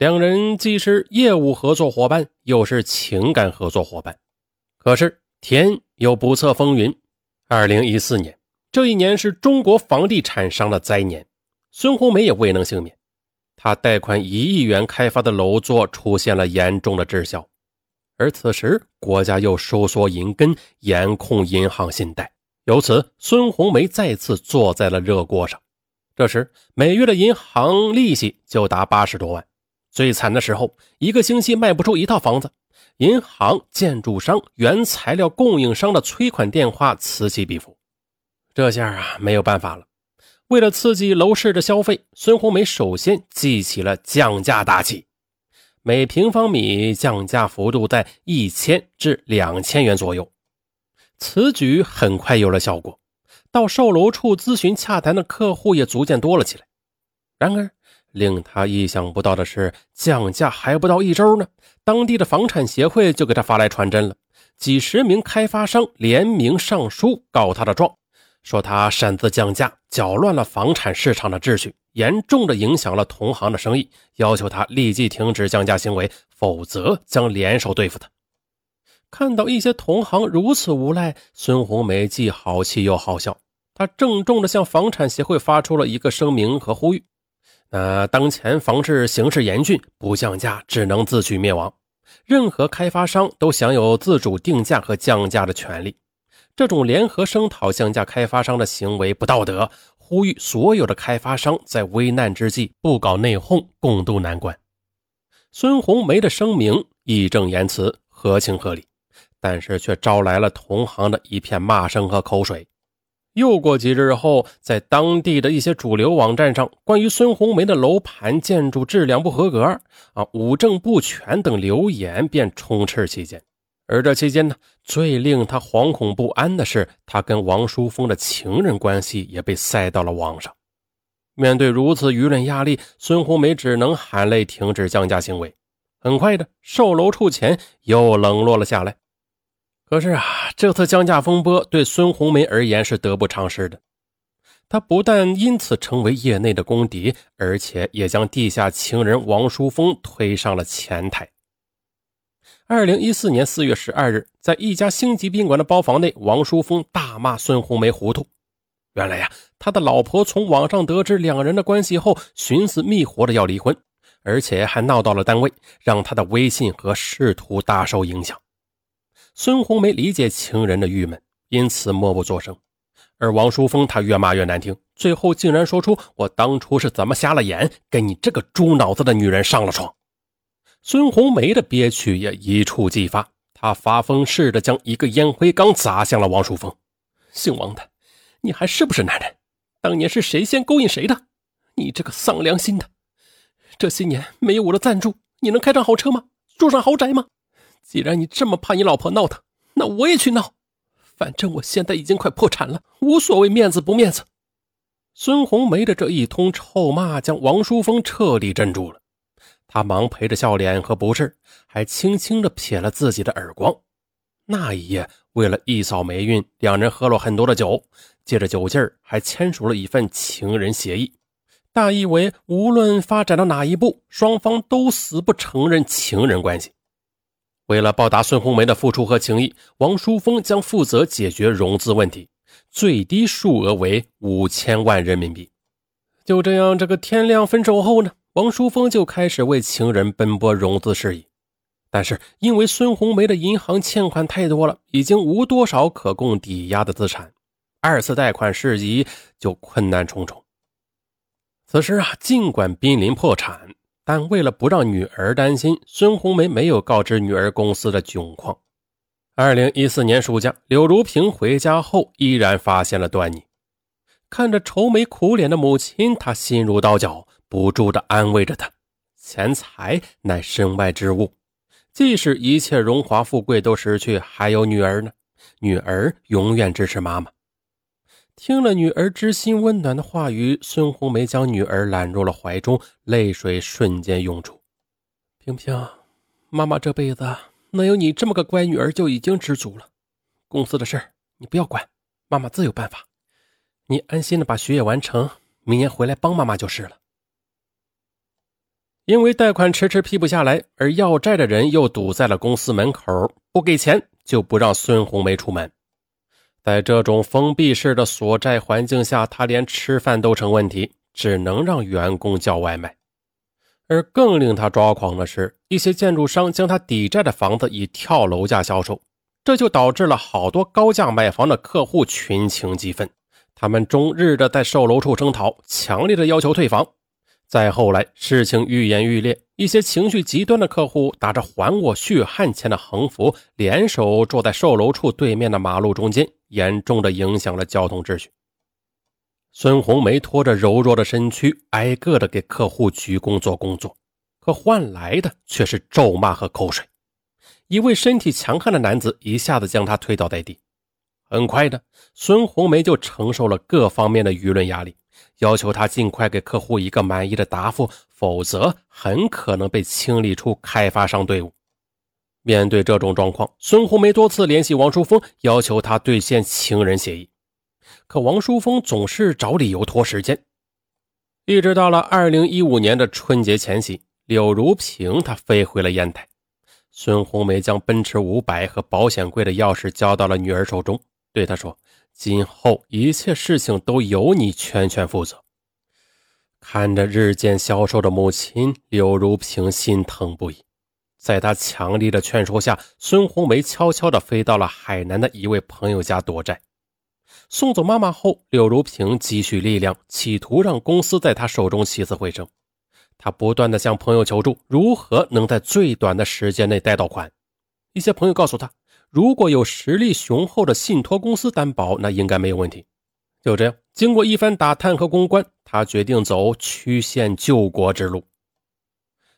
两人既是业务合作伙伴，又是情感合作伙伴。可是天有不测风云，二零一四年这一年是中国房地产商的灾年，孙红梅也未能幸免。他贷款一亿元开发的楼座出现了严重的滞销，而此时国家又收缩银根，严控银行信贷，由此孙红梅再次坐在了热锅上。这时每月的银行利息就达八十多万。最惨的时候，一个星期卖不出一套房子，银行、建筑商、原材料供应商的催款电话此起彼伏。这下啊，没有办法了。为了刺激楼市的消费，孙红梅首先记起了降价大旗，每平方米降价幅度在一千至两千元左右。此举很快有了效果，到售楼处咨询洽谈的客户也逐渐多了起来。然而，令他意想不到的是，降价还不到一周呢，当地的房产协会就给他发来传真了。几十名开发商联名上书告他的状，说他擅自降价，搅乱了房产市场的秩序，严重的影响了同行的生意，要求他立即停止降价行为，否则将联手对付他。看到一些同行如此无赖，孙红梅既好气又好笑，他郑重地向房产协会发出了一个声明和呼吁。那当前房市形势严峻，不降价只能自取灭亡。任何开发商都享有自主定价和降价的权利。这种联合声讨降价开发商的行为不道德，呼吁所有的开发商在危难之际不搞内讧，共度难关。孙红梅的声明义正言辞，合情合理，但是却招来了同行的一片骂声和口水。又过几日后，在当地的一些主流网站上，关于孙红梅的楼盘建筑质量不合格、啊五证不全等流言便充斥其间。而这期间呢，最令他惶恐不安的是，他跟王淑峰的情人关系也被塞到了网上。面对如此舆论压力，孙红梅只能含泪停止降价行为。很快的，售楼处前又冷落了下来。可是啊，这次降价风波对孙红梅而言是得不偿失的。她不但因此成为业内的公敌，而且也将地下情人王淑峰推上了前台。二零一四年四月十二日，在一家星级宾馆的包房内，王淑峰大骂孙红梅糊涂。原来呀，他的老婆从网上得知两人的关系后，寻死觅活的要离婚，而且还闹到了单位，让他的威信和仕途大受影响。孙红梅理解情人的郁闷，因此默不作声。而王淑峰他越骂越难听，最后竟然说出：“我当初是怎么瞎了眼，跟你这个猪脑子的女人上了床。”孙红梅的憋屈也一触即发，她发疯似的将一个烟灰缸砸向了王淑峰：“姓王的，你还是不是男人？当年是谁先勾引谁的？你这个丧良心的！这些年没有我的赞助，你能开上好车吗？住上豪宅吗？”既然你这么怕你老婆闹腾，那我也去闹。反正我现在已经快破产了，无所谓面子不面子。孙红梅的这一通臭骂将王淑峰彻底镇住了，他忙陪着笑脸和不是，还轻轻地撇了自己的耳光。那一夜，为了一扫霉运，两人喝了很多的酒，借着酒劲儿还签署了一份情人协议，大意为无论发展到哪一步，双方都死不承认情人关系。为了报答孙红梅的付出和情谊，王淑峰将负责解决融资问题，最低数额为五千万人民币。就这样，这个天亮分手后呢，王淑峰就开始为情人奔波融资事宜。但是因为孙红梅的银行欠款太多了，已经无多少可供抵押的资产，二次贷款事宜就困难重重。此时啊，尽管濒临破产。但为了不让女儿担心，孙红梅没有告知女儿公司的窘况。二零一四年暑假，柳如萍回家后，依然发现了端倪。看着愁眉苦脸的母亲，她心如刀绞，不住地安慰着她：“钱财乃身外之物，即使一切荣华富贵都失去，还有女儿呢。女儿永远支持妈妈。”听了女儿知心温暖的话语，孙红梅将女儿揽入了怀中，泪水瞬间涌出。萍萍，妈妈这辈子能有你这么个乖女儿就已经知足了。公司的事儿你不要管，妈妈自有办法。你安心的把学业完成，明年回来帮妈妈就是了。因为贷款迟迟批不下来，而要债的人又堵在了公司门口，不给钱就不让孙红梅出门。在这种封闭式的所债环境下，他连吃饭都成问题，只能让员工叫外卖。而更令他抓狂的是，一些建筑商将他抵债的房子以跳楼价销售，这就导致了好多高价买房的客户群情激愤，他们终日的在售楼处声讨，强烈的要求退房。再后来，事情愈演愈烈，一些情绪极端的客户打着“还我血汗钱”的横幅，联手坐在售楼处对面的马路中间，严重的影响了交通秩序。孙红梅拖着柔弱的身躯，挨个的给客户鞠躬做工作，可换来的却是咒骂和口水。一位身体强悍的男子一下子将她推倒在地。很快的，孙红梅就承受了各方面的舆论压力。要求他尽快给客户一个满意的答复，否则很可能被清理出开发商队伍。面对这种状况，孙红梅多次联系王淑峰，要求他兑现情人协议，可王淑峰总是找理由拖时间。一直到了二零一五年的春节前夕，柳如萍她飞回了烟台，孙红梅将奔驰五百和保险柜的钥匙交到了女儿手中，对她说。今后一切事情都由你全权负责。看着日渐消瘦的母亲，柳如萍心疼不已。在她强力的劝说下，孙红梅悄悄地飞到了海南的一位朋友家躲债。送走妈妈后，柳如萍积蓄力量，企图让公司在她手中起死回生。她不断地向朋友求助，如何能在最短的时间内贷到款？一些朋友告诉她。如果有实力雄厚的信托公司担保，那应该没有问题。就这样，经过一番打探和公关，他决定走曲线救国之路。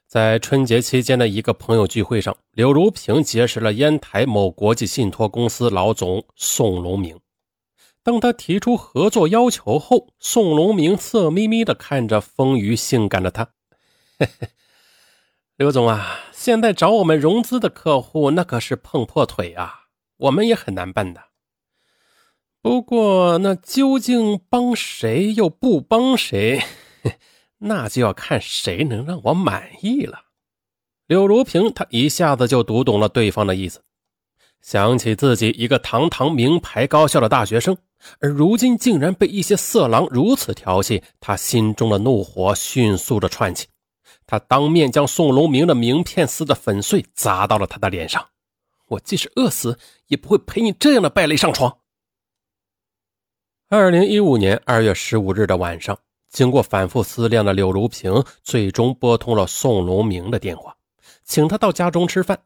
在春节期间的一个朋友聚会上，柳如萍结识了烟台某国际信托公司老总宋龙明。当他提出合作要求后，宋龙明色眯眯地看着丰腴性感的他：“嘿嘿，刘总啊。”现在找我们融资的客户，那可是碰破腿啊，我们也很难办的。不过，那究竟帮谁又不帮谁，那就要看谁能让我满意了。柳如萍，她一下子就读懂了对方的意思，想起自己一个堂堂名牌高校的大学生，而如今竟然被一些色狼如此调戏，她心中的怒火迅速的窜起。他当面将宋龙明的名片撕得粉碎，砸到了他的脸上。我即使饿死，也不会陪你这样的败类上床。二零一五年二月十五日的晚上，经过反复思量的柳如萍，最终拨通了宋龙明的电话，请他到家中吃饭。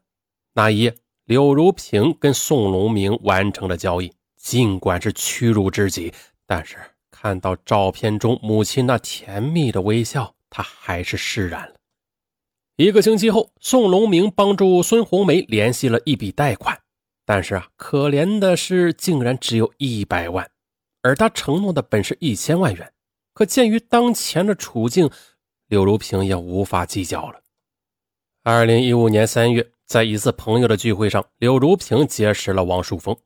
那一夜，柳如萍跟宋龙明完成了交易。尽管是屈辱至极，但是看到照片中母亲那甜蜜的微笑，他还是释然了。一个星期后，宋龙明帮助孙红梅联系了一笔贷款，但是啊，可怜的是，竟然只有一百万，而他承诺的本是一千万元。可鉴于当前的处境，柳如萍也无法计较了。二零一五年三月，在一次朋友的聚会上，柳如萍结识了王淑峰，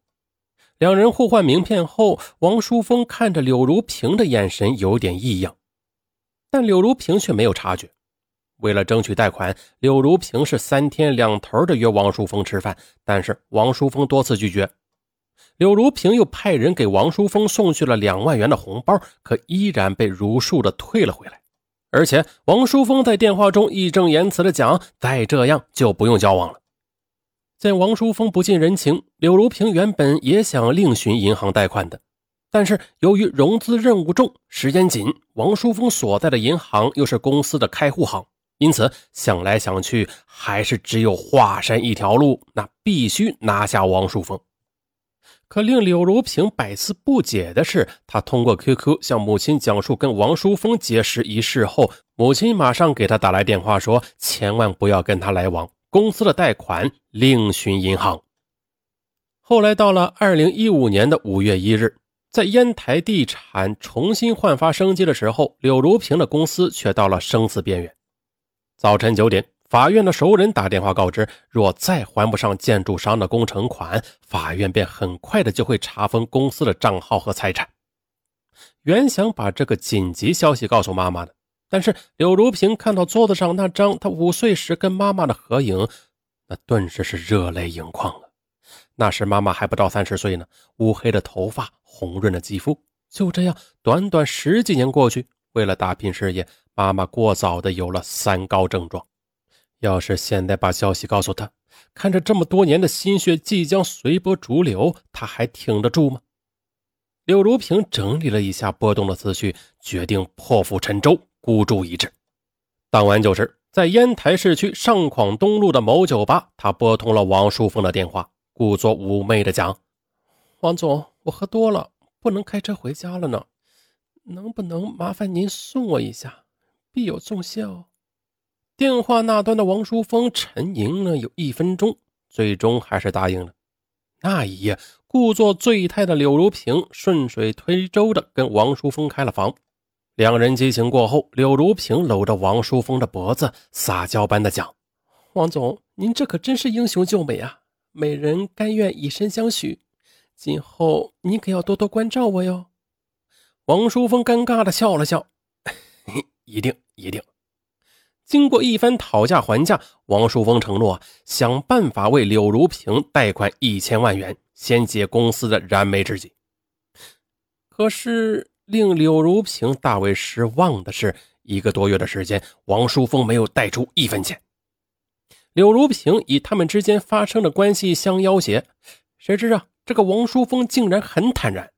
两人互换名片后，王淑峰看着柳如萍的眼神有点异样，但柳如萍却没有察觉。为了争取贷款，柳如萍是三天两头的约王淑峰吃饭，但是王淑峰多次拒绝。柳如萍又派人给王淑峰送去了两万元的红包，可依然被如数的退了回来。而且王淑峰在电话中义正言辞的讲：“再这样就不用交往了。”见王淑峰不近人情，柳如萍原本也想另寻银行贷款的，但是由于融资任务重、时间紧，王淑峰所在的银行又是公司的开户行。因此，想来想去，还是只有华山一条路，那必须拿下王淑峰。可令柳如萍百思不解的是，他通过 QQ 向母亲讲述跟王淑峰结识一事后，母亲马上给他打来电话说：“千万不要跟他来往，公司的贷款另寻银行。”后来到了二零一五年的五月一日，在烟台地产重新焕发生机的时候，柳如萍的公司却到了生死边缘。早晨九点，法院的熟人打电话告知，若再还不上建筑商的工程款，法院便很快的就会查封公司的账号和财产。原想把这个紧急消息告诉妈妈的，但是柳如萍看到桌子上那张她五岁时跟妈妈的合影，那顿时是热泪盈眶了。那时妈妈还不到三十岁呢，乌黑的头发，红润的肌肤。就这样，短短十几年过去，为了打拼事业，妈妈过早的有了三高症状。要是现在把消息告诉他，看着这么多年的心血即将随波逐流，他还挺得住吗？柳如萍整理了一下波动的思绪，决定破釜沉舟。孤注一掷。当晚九时，在烟台市区上广东路的某酒吧，他拨通了王淑凤的电话，故作妩媚的讲：“王总，我喝多了，不能开车回家了呢，能不能麻烦您送我一下？必有重谢。”电话那端的王淑凤沉吟了有一分钟，最终还是答应了。那一夜，故作醉态的柳如萍顺水推舟的跟王淑凤开了房。两人激情过后，柳如萍搂着王淑峰的脖子，撒娇般的讲：“王总，您这可真是英雄救美啊！美人甘愿以身相许，今后您可要多多关照我哟。”王淑峰尴尬的笑了笑：“ 一定一定。”经过一番讨价还价，王淑峰承诺想办法为柳如萍贷款一千万元，先解公司的燃眉之急。可是。令柳如萍大为失望的是，一个多月的时间，王淑峰没有贷出一分钱。柳如萍以他们之间发生的关系相要挟，谁知啊，这个王淑峰竟然很坦然：“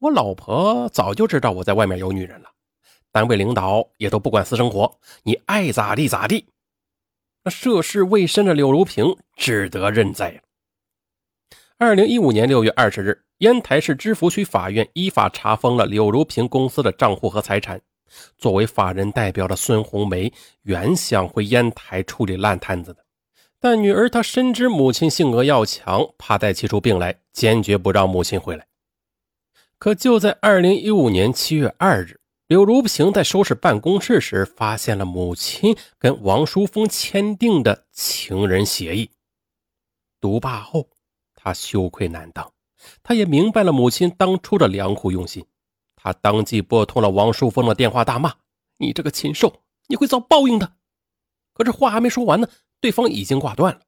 我老婆早就知道我在外面有女人了，单位领导也都不管私生活，你爱咋地咋地。”那涉世未深的柳如萍只得认栽。二零一五年六月二十日。烟台市芝罘区法院依法查封了柳如萍公司的账户和财产。作为法人代表的孙红梅原想回烟台处理烂摊子的，但女儿她深知母亲性格要强，怕再气出病来，坚决不让母亲回来。可就在二零一五年七月二日，柳如萍在收拾办公室时，发现了母亲跟王淑峰签订的情人协议。读罢后，她羞愧难当。他也明白了母亲当初的良苦用心，他当即拨通了王淑峰的电话，大骂：“你这个禽兽，你会遭报应的！”可是话还没说完呢，对方已经挂断了。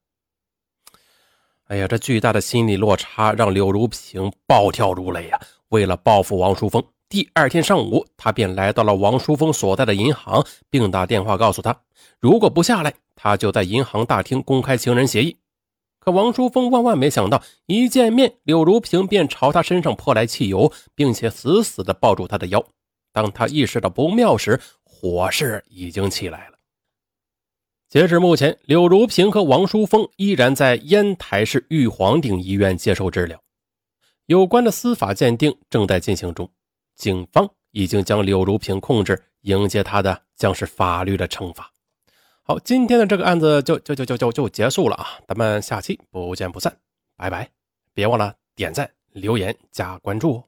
哎呀，这巨大的心理落差让柳如萍暴跳如雷呀！为了报复王淑峰，第二天上午，他便来到了王淑峰所在的银行，并打电话告诉他，如果不下来，他就在银行大厅公开情人协议。可王淑峰万万没想到，一见面，柳如萍便朝他身上泼来汽油，并且死死地抱住他的腰。当他意识到不妙时，火势已经起来了。截至目前，柳如萍和王淑峰依然在烟台市玉皇顶医院接受治疗，有关的司法鉴定正在进行中。警方已经将柳如萍控制，迎接她的将是法律的惩罚。好，今天的这个案子就就就就就就结束了啊！咱们下期不见不散，拜拜！别忘了点赞、留言、加关注哦。